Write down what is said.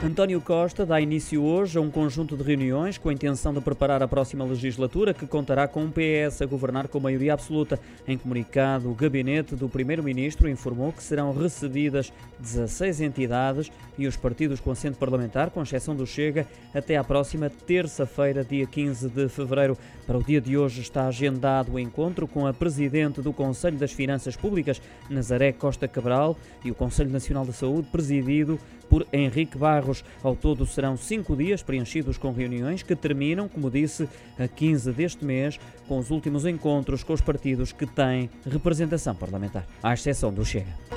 António Costa dá início hoje a um conjunto de reuniões com a intenção de preparar a próxima legislatura, que contará com um PS a governar com maioria absoluta. Em comunicado, o gabinete do Primeiro-Ministro informou que serão recebidas 16 entidades e os partidos com assento parlamentar, com exceção do Chega, até à próxima terça-feira, dia 15 de fevereiro. Para o dia de hoje está agendado o encontro com a Presidente do Conselho das Finanças Públicas, Nazaré Costa Cabral, e o Conselho Nacional de Saúde, presidido por Henrique Ao todo serão cinco dias preenchidos com reuniões que terminam, como disse, a 15 deste mês, com os últimos encontros com os partidos que têm representação parlamentar, à exceção do Chega.